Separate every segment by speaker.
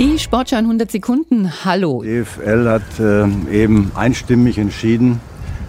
Speaker 1: Die Sportschau in 100 Sekunden. Hallo.
Speaker 2: Die EFL hat äh, eben einstimmig entschieden,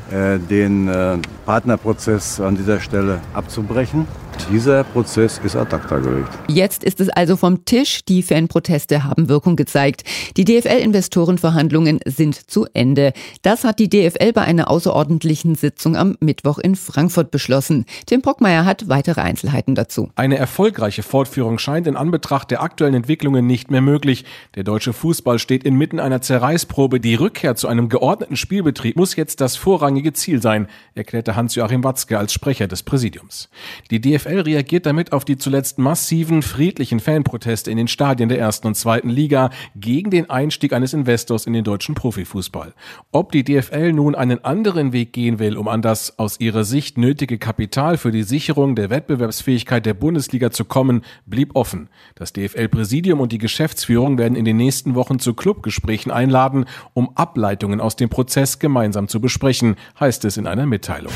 Speaker 2: äh, den äh, Partnerprozess an dieser Stelle abzubrechen. Dieser Prozess ist ad acta gelegt.
Speaker 1: Jetzt ist es also vom Tisch. Die Fanproteste haben Wirkung gezeigt. Die DFL-Investorenverhandlungen sind zu Ende. Das hat die DFL bei einer außerordentlichen Sitzung am Mittwoch in Frankfurt beschlossen. Tim Brockmeier hat weitere Einzelheiten dazu.
Speaker 3: Eine erfolgreiche Fortführung scheint in Anbetracht der aktuellen Entwicklungen nicht mehr möglich. Der deutsche Fußball steht inmitten einer Zerreißprobe. Die Rückkehr zu einem geordneten Spielbetrieb muss jetzt das vorrangige Ziel sein, erklärte Hans-Joachim Watzke als Sprecher des Präsidiums. Die DFL DFL reagiert damit auf die zuletzt massiven friedlichen Fanproteste in den Stadien der ersten und zweiten Liga gegen den Einstieg eines Investors in den deutschen Profifußball. Ob die DFL nun einen anderen Weg gehen will, um an das aus ihrer Sicht nötige Kapital für die Sicherung der Wettbewerbsfähigkeit der Bundesliga zu kommen, blieb offen. Das DFL-Präsidium und die Geschäftsführung werden in den nächsten Wochen zu Clubgesprächen einladen, um Ableitungen aus dem Prozess gemeinsam zu besprechen, heißt es in einer Mitteilung.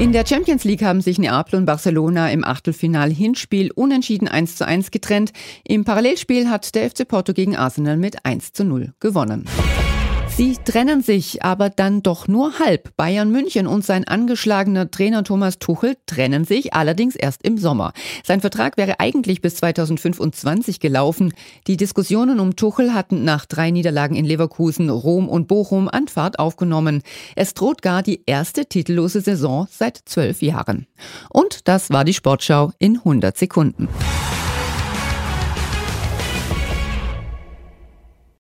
Speaker 1: In der Champions League haben sich Neapel und Barcelona im Achtelfinal Hinspiel unentschieden 1 zu 1 getrennt. Im Parallelspiel hat der FC Porto gegen Arsenal mit 1 zu 0 gewonnen. Sie trennen sich aber dann doch nur halb. Bayern München und sein angeschlagener Trainer Thomas Tuchel trennen sich allerdings erst im Sommer. Sein Vertrag wäre eigentlich bis 2025 gelaufen. Die Diskussionen um Tuchel hatten nach drei Niederlagen in Leverkusen, Rom und Bochum an Fahrt aufgenommen. Es droht gar die erste titellose Saison seit zwölf Jahren. Und das war die Sportschau in 100 Sekunden.